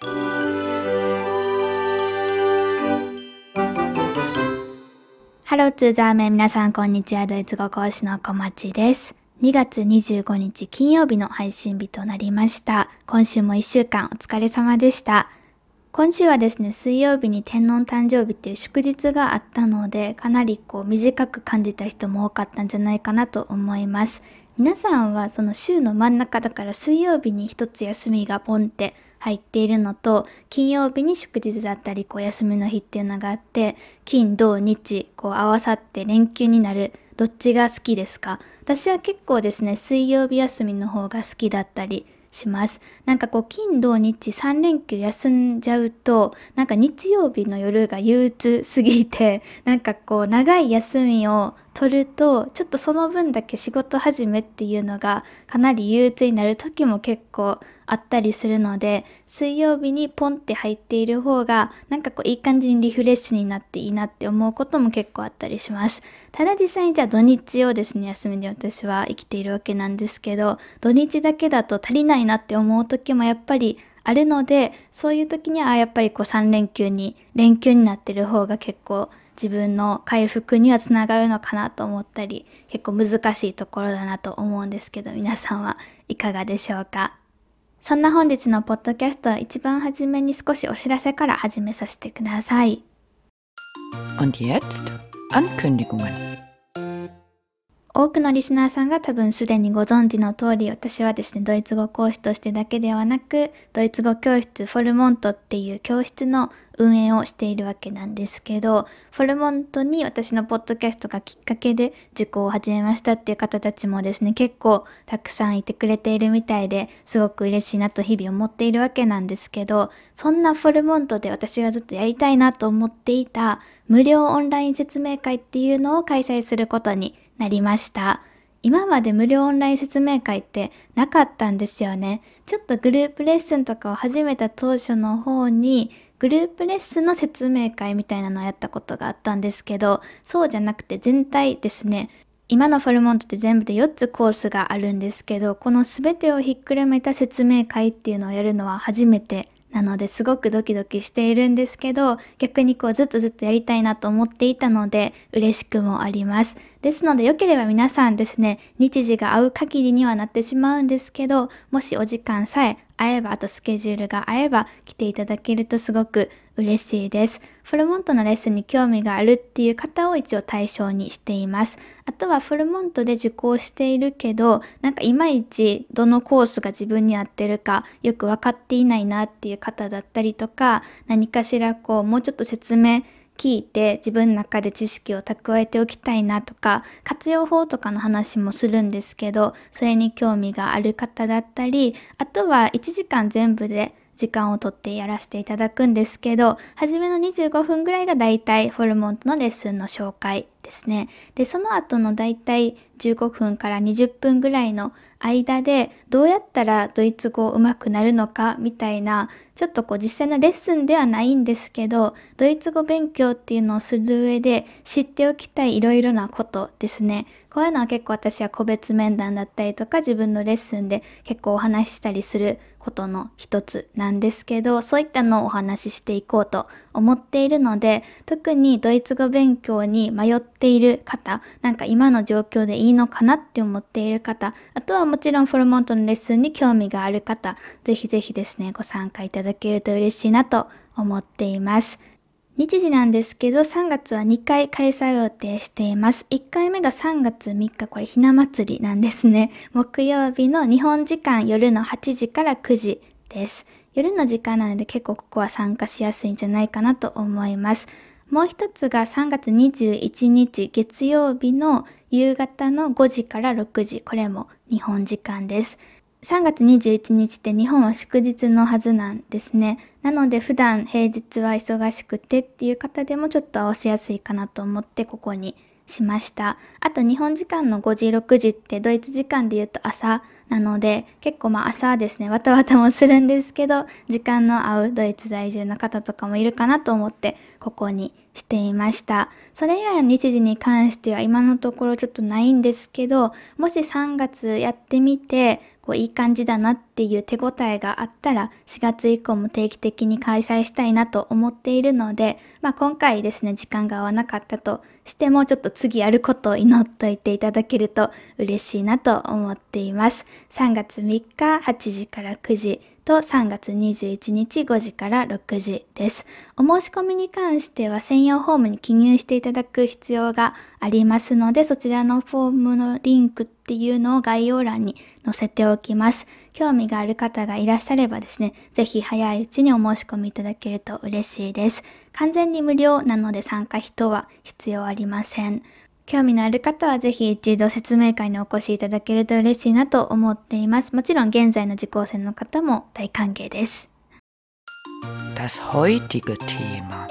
ハローツーザーメン皆さんこんにちは。ドイツ語講師の小町です。2月25日金曜日の配信日となりました。今週も1週間お疲れ様でした。今週はですね、水曜日に天皇誕生日っていう祝日があったので、かなりこう短く感じた人も多かったんじゃないかなと思います。皆さんはその週の真ん中だから水曜日に一つ休みがポンって入っているのと金曜日に祝日だったりこう休みの日っていうのがあって金土日こう合わさって連休になるどっちが好きですか？私は結構ですね水曜日休みの方が好きだったりします。なんかこう金土日3連休休んじゃうとなんか日曜日の夜が憂鬱すぎてなんかこう長い休みを取るとちょっとその分だけ仕事始めっていうのがかなり憂鬱になる時も結構あったりするので水曜日にポンって入っている方がなんかこういい感じにリフレッシュになっていいなって思うことも結構あったりします。ただ実際にじゃあ土日をですね休みで私は生きているわけなんですけど土日だけだと足りないなって思う時もやっぱりあるのでそういう時にはやっぱりこう3連休に連休になってる方が結構自分の回復にはつながるのかなと思ったり結構難しいところだなと思うんですけど皆さんはいかがでしょうか？そんな本日のポッドキャストは一番初めに少しお知らせから始めさせてください。Und jetzt Ankündigungen. 多くのリスナーさんが多分すでにご存知の通り私はですねドイツ語講師としてだけではなくドイツ語教室フォルモントっていう教室の運営をしているわけなんですけどフォルモントに私のポッドキャストがきっかけで受講を始めましたっていう方たちもですね結構たくさんいてくれているみたいですごく嬉しいなと日々思っているわけなんですけどそんなフォルモントで私がずっとやりたいなと思っていた無料オンライン説明会っていうのを開催することになりました。今まで無料オンライン説明会ってなかったんですよね。ちょっとグループレッスンとかを始めた当初の方にグループレッスンの説明会みたいなのをやったことがあったんですけど、そうじゃなくて全体ですね。今のフォルモントって全部で4つコースがあるんですけど、この全てをひっくるめた説明会っていうのをやるのは初めてなのですごくドキドキしているんですけど逆にこうずっとずっとやりたいなと思っていたので嬉しくもあります。ですので良ければ皆さんですね日時が合う限りにはなってしまうんですけどもしお時間さえ合えばあとスケジュールが合えば来ていただけるとすごく嬉しいです。フルモントのレッスンに興味があるっていう方を一応対象にしています。あとはフルモントで受講しているけど、なんかいまいちどのコースが自分に合ってるかよく分かっていないなっていう方だったりとか、何かしらこうもうちょっと説明聞いて自分の中で知識を蓄えておきたいなとか活用法とかの話もするんですけどそれに興味がある方だったりあとは1時間全部で時間をとってやらせていただくんですけど初めの25分ぐらいがだいたいホルモンとのレッスンの紹介ですね。でその後のだいたい15分から20分ぐらいの間でどうやったらドイツ語上手くなるのかみたいなちょっとこう実際のレッスンではないんですけどドイツ語勉強っていうのをする上で知っておきたいいろいろなことですね。こういうのは結構私は個別面談だったりとか自分のレッスンで結構お話ししたりすることの一つなんですけどそういったのをお話ししていこうと思っているので特にドイツ語勉強に迷ってている方なんか今の状況でいいのかなって思っている方あとはもちろんフォルモントのレッスンに興味がある方ぜひぜひですねご参加いただけると嬉しいなと思っています日時なんですけど3月は2回開催予定しています。1回目が3月3日、これひな祭りなんですね。木曜日の日本時間夜の8時から9時です。夜の時間なので結構ここは参加しやすいんじゃないかなと思います。もう一つが3月21日月曜日の夕方の5時から6時。これも日本時間です。3月21日って日本は祝日のはずなんですね。なので普段平日は忙しくてっていう方でもちょっと合わせやすいかなと思ってここにしました。あと日本時間の5時6時ってドイツ時間で言うと朝なので結構まあ朝ですねわたわたもするんですけど時間の合うドイツ在住の方とかもいるかなと思ってここにしていました。それ以外の日時に関しては今のところちょっとないんですけどもし3月やってみてこういい感じだなっていう手応えがあったら4月以降も定期的に開催したいなと思っているので、まあ、今回ですね時間が合わなかったとしてもちょっと次やることを祈っといていただけると嬉しいなと思っています。3月3日8時から9時。と3月21日5時から6時です。お申し込みに関しては専用フォームに記入していただく必要がありますので、そちらのフォームのリンクっていうのを概要欄に載せておきます。興味がある方がいらっしゃればですね、ぜひ早いうちにお申し込みいただけると嬉しいです。完全に無料なので参加費等は必要ありません。興味のある方はぜひ一度説明会にお越しいただけると嬉しいなと思っています。もちろん現在の受講生の方も大歓迎です。Das heutige Thema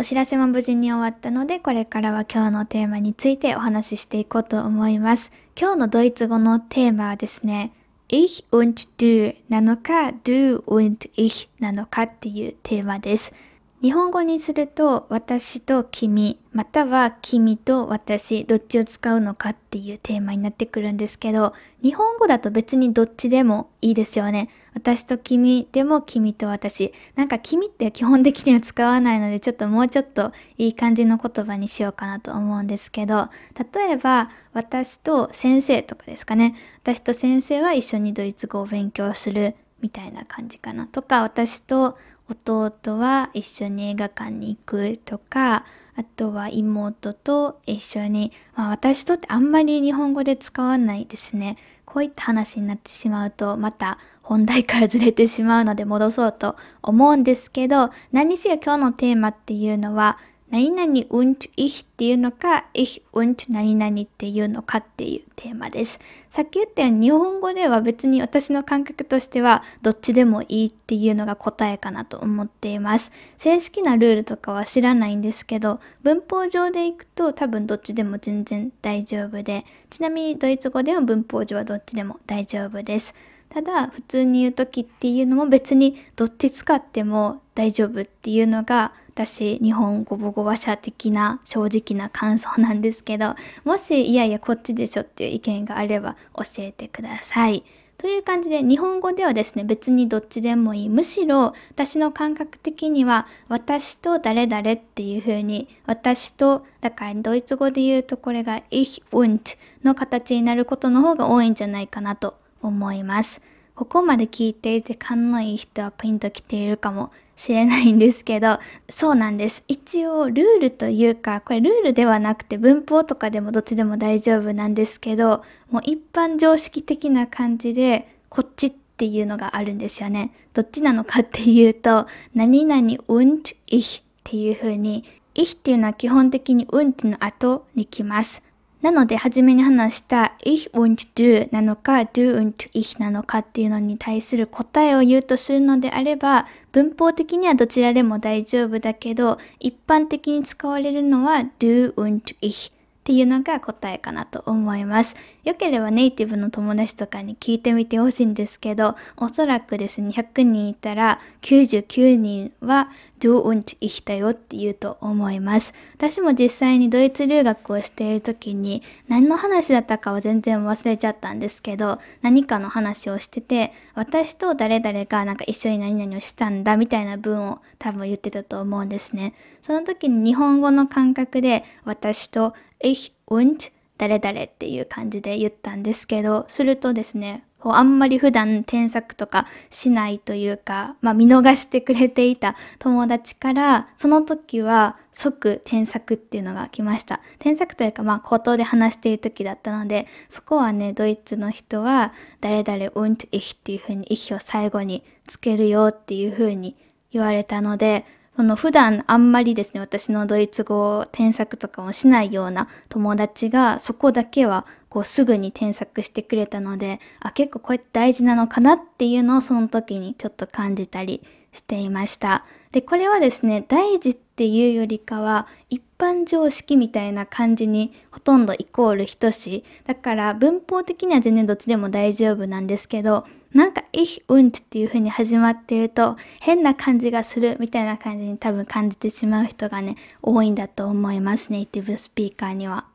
お知らせも無事に終わったので、これからは今日のテーマについてお話ししていこうと思います。今日のドイツ語のテーマはですね、Ich und du なのか、du und ich なのかっていうテーマです。日本語にすると私と君または君と私どっちを使うのかっていうテーマになってくるんですけど日本語だと別にどっちでもいいですよね。私と君でも君と私。なんか君って基本的には使わないのでちょっともうちょっといい感じの言葉にしようかなと思うんですけど例えば私と先生とかですかね。私と先生は一緒にドイツ語を勉強するみたいな感じかな。とか私と弟は一緒に映画館に行くとかあとは妹と一緒に、まあ、私とってあんまり日本語で使わないですね。こういった話になってしまうとまた本題からずれてしまうので戻そうと思うんですけど何せよ今日のテーマっていうのは何々 und ich っていうのか ich und 何々っていうのかっていうテーマです。さっき言ったように日本語では別に私の感覚としてはどっちでもいいっていうのが答えかなと思っています。正式なルールとかは知らないんですけど文法上でいくと多分どっちでも全然大丈夫でちなみにドイツ語では文法上はどっちでも大丈夫です。ただ普通に言う時っていうのも別にどっち使っても大丈夫っていうのが私日本語母語話者的な正直な感想なんですけどもしいやいやこっちでしょっていう意見があれば教えてください。という感じで日本語ではですね別にどっちでもいいむしろ私の感覚的には私と誰々っていう風に私とだからドイツ語で言うとこれが ich und の形になることの方が多いんじゃないかなと思います。ここまで聞いていて勘のいい人はピンときているかもしれないんですけど、そうなんです。一応ルールというか、これルールではなくて文法とかでもどっちでも大丈夫なんですけど、もう一般常識的な感じで、こっちっていうのがあるんですよね。どっちなのかっていうと、何々 und ich っていう風に、ich っていうのは基本的に und の後に来ます。なので、初めに話した ich und du なのか du und ich なのかっていうのに対する答えを言うとするのであれば、文法的にはどちらでも大丈夫だけど、一般的に使われるのは du und ich っていうのが答えかなと思います。よければネイティブの友達とかに聞いてみてほしいんですけど、おそらくですね、100人いたら99人は du und ich だよって言うと思います。私も実際にドイツ留学をしている時に何の話だったかは全然忘れちゃったんですけど、何かの話をしてて、私と誰々がなんか一緒に何々をしたんだみたいな文を多分言ってたと思うんですね。その時に日本語の感覚で私と ich und 誰々っていう感じで言ったんですけど、するとですね、あんまり普段添削とかしないというか、まあ、見逃してくれていた友達から、その時は即添削っていうのが来ました。添削というか、まあ、口頭で話している時だったので、そこはね、ドイツの人は、誰々 und ich っていう風に ich を最後につけるよっていう風に言われたので、その普段あんまりですね、私のドイツ語添削とかをしないような友達がそこだけはこうすぐに添削してくれたので、あ、結構これ大事なのかなっていうのをその時にちょっと感じたりしていました。で、これはですね、大事っていうよりかは一般常識みたいな感じにほとんどイコール等しい。だから文法的には全然どっちでも大丈夫なんですけど、なんか ich und っていう風に始まってると変な感じがするみたいな感じに多分感じてしまう人がね、多いんだと思います、ネイティブスピーカーには。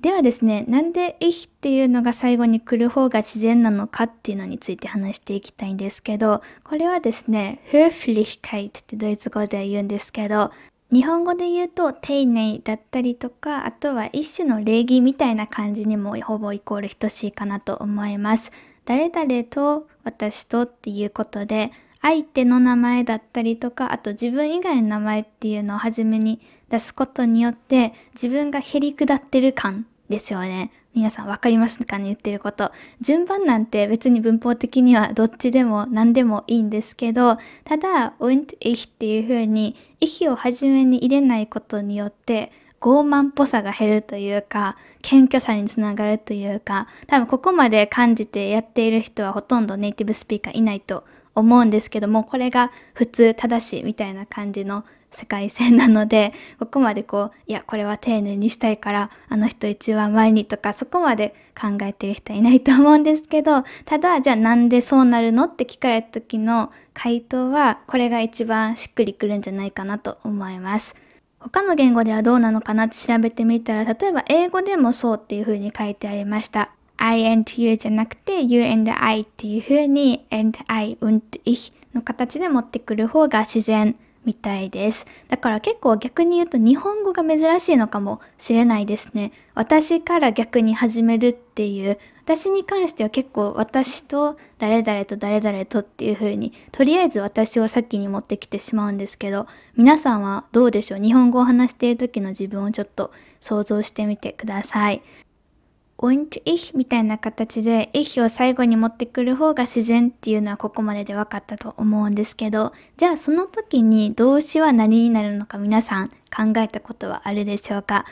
ではですね、なんで ich っていうのが最後に来る方が自然なのかっていうのについて話していきたいんですけど、これはですね、Höflichkeit ってドイツ語で言うんですけど、日本語で言うと丁寧だったりとか、あとは一種の礼儀みたいな感じにもほぼイコール等しいかなと思います。誰々と私とっていうことで、相手の名前だったりとか、あと自分以外の名前っていうのを初めに出すことによって、自分がへりくだってる感ですよね。皆さん分かりますかね言ってること。順番なんて別に文法的にはどっちでも何でもいいんですけど、ただ、und ich っていう風に、ich を初めに入れないことによって、傲慢っぽさが減るというか、謙虚さにつながるというか、多分ここまで感じてやっている人はほとんどネイティブスピーカーいないと思うんですけども、これが普通正しいみたいな感じの世界線なので、ここまでこう、いや、これは丁寧にしたいから、あの人一番前にとか、そこまで考えてる人はいないと思うんですけど、ただ、じゃあなんでそうなるのって聞かれた時の回答は、これが一番しっくりくるんじゃないかなと思います。他の言語ではどうなのかなって調べてみたら、例えば英語でもそうっていう風に書いてありました。I and you じゃなくて you and I っていう風に and I und ich の形で持ってくる方が自然みたいです。だから結構逆に言うと日本語が珍しいのかもしれないですね。私から逆に始めるっていう私に関しては結構私と誰々と誰々とっていう風にとりあえず私を先に持ってきてしまうんですけど皆さんはどうでしょう？日本語を話している時の自分をちょっと想像してみてください。Und ich みたいな形で ich を最後に持ってくる方が自然っていうのはここまでで分かったと思うんですけどじゃあその時に動詞は何になるのか皆さん考えたことはあるでしょうか？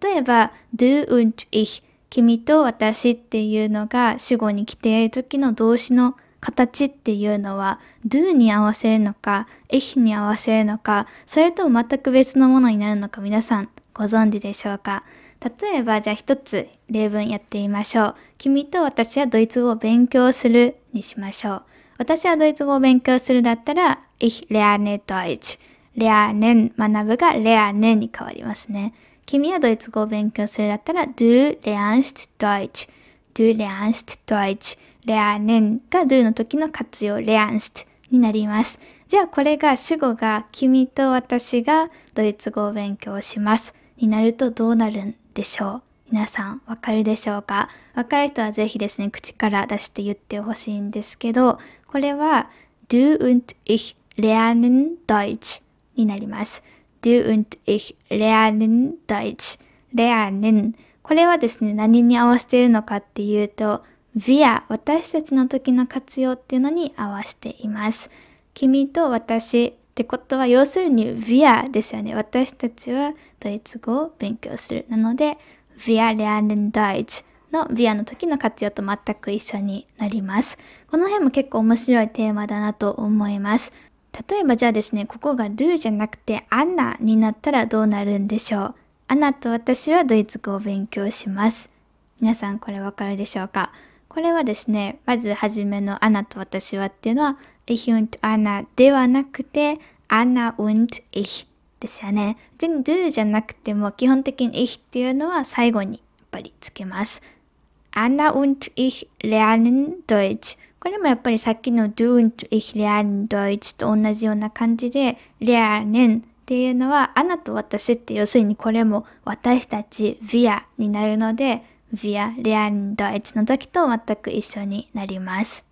例えば du und ich 君と私っていうのが主語に来ている時の動詞の形っていうのは do に合わせるのか ich に合わせるのかそれとも全く別のものになるのか皆さんご存知でしょうか？例えばじゃあ一つ例文やってみましょう。君と私はドイツ語を勉強するにしましょう。私はドイツ語を勉強するだったら Ich lerne Deutsch。lernen 学ぶが lernen に変わりますね。君はドイツ語を勉強するだったら Du lernst Deutsch。Du lernst Deutsch。lernen が do の時の活用 lernst になります。じゃあこれが主語が君と私がドイツ語を勉強しますになるとどうなるんでしょう皆さんわかるでしょうか？わかる人はぜひですね、口から出して言ってほしいんですけど、これは Du und ich lernen Deutsch になります。Du und ich lernen Deutsch lernen これはですね、何に合わせているのかっていうと wir 私たちの時の活用っていうのに合わせています。君と私ってことは要するに wir ですよね。私たちはドイツ語を勉強する。なので Wir lernen Deutsch の Wir の時の活用と全く一緒になります。この辺も結構面白いテーマだなと思います。例えばじゃあですね、ここが do じゃなくて Anna になったらどうなるんでしょう？アナと私はドイツ語を勉強します。皆さんこれわかるでしょうか？これはですね、まずはじめのアナと私はっていうのは Ich und Anna ではなくて Anna und ich ですよね。全に do じゃなくても基本的に ich っていうのは最後にやっぱりつけます。Anna und ich lernen Deutsch これもやっぱりさっきの do und ich lernen Deutsch と同じような感じで lernen っていうのは、アナと私って要するにこれも私たち wir になるので wir lernen Deutsch の時と全く一緒になります。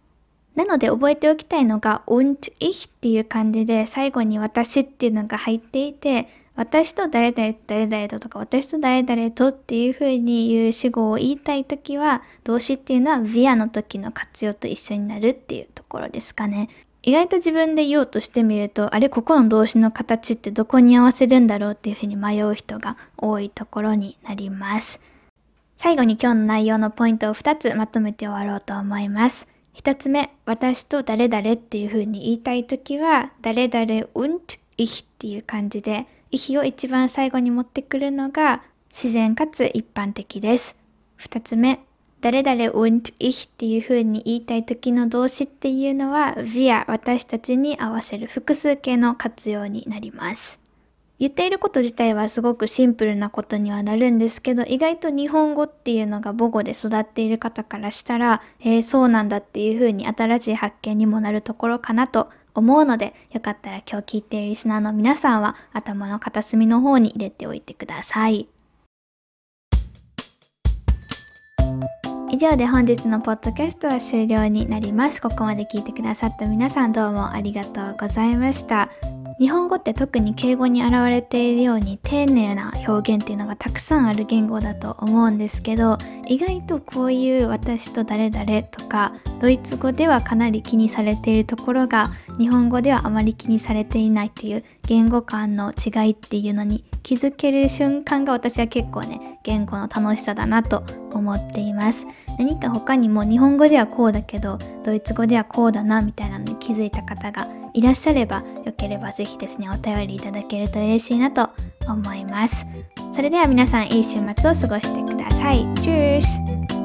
なので覚えておきたいのが und ich っていう感じで最後に私っていうのが入っていて私と誰々と誰々ととか私と誰々とっていう風に言う主語を言いたいときは動詞っていうのは via の時の活用と一緒になるっていうところですかね。意外と自分で言おうとしてみるとあれここの動詞の形ってどこに合わせるんだろうっていうふうに迷う人が多いところになります。最後に今日の内容のポイントを2つまとめて終わろうと思います。一つ目、私と誰々っていう風に言いたいときは、誰々 und ich っていう感じで、意比を一番最後に持ってくるのが自然かつ一般的です。二つ目、誰々 und ich っていう風に言いたい時の動詞っていうのは wir 私たちに合わせる複数形の活用になります。言っていること自体はすごくシンプルなことにはなるんですけど意外と日本語っていうのが母語で育っている方からしたらえー、そうなんだっていう風に新しい発見にもなるところかなと思うのでよかったら今日聞いているリスナーの皆さんは頭の片隅の方に入れておいてください。以上で本日のポッドキャストは終了になります。ここまで聞いてくださった皆さんどうもありがとうございました。日本語って特に敬語に現れているように丁寧な表現っていうのがたくさんある言語だと思うんですけど意外とこういう私と誰々とかドイツ語ではかなり気にされているところが日本語ではあまり気にされていないっていう言語間の違いっていうのに気づける瞬間が私は結構ね言語の楽しさだなと思っています。何か他にも日本語ではこうだけどドイツ語ではこうだなみたいなのに気づいた方がいらっしゃればよければ是非ですねお便りいただけると嬉しいなと思います。それでは皆さんいい週末を過ごしてください。チュース。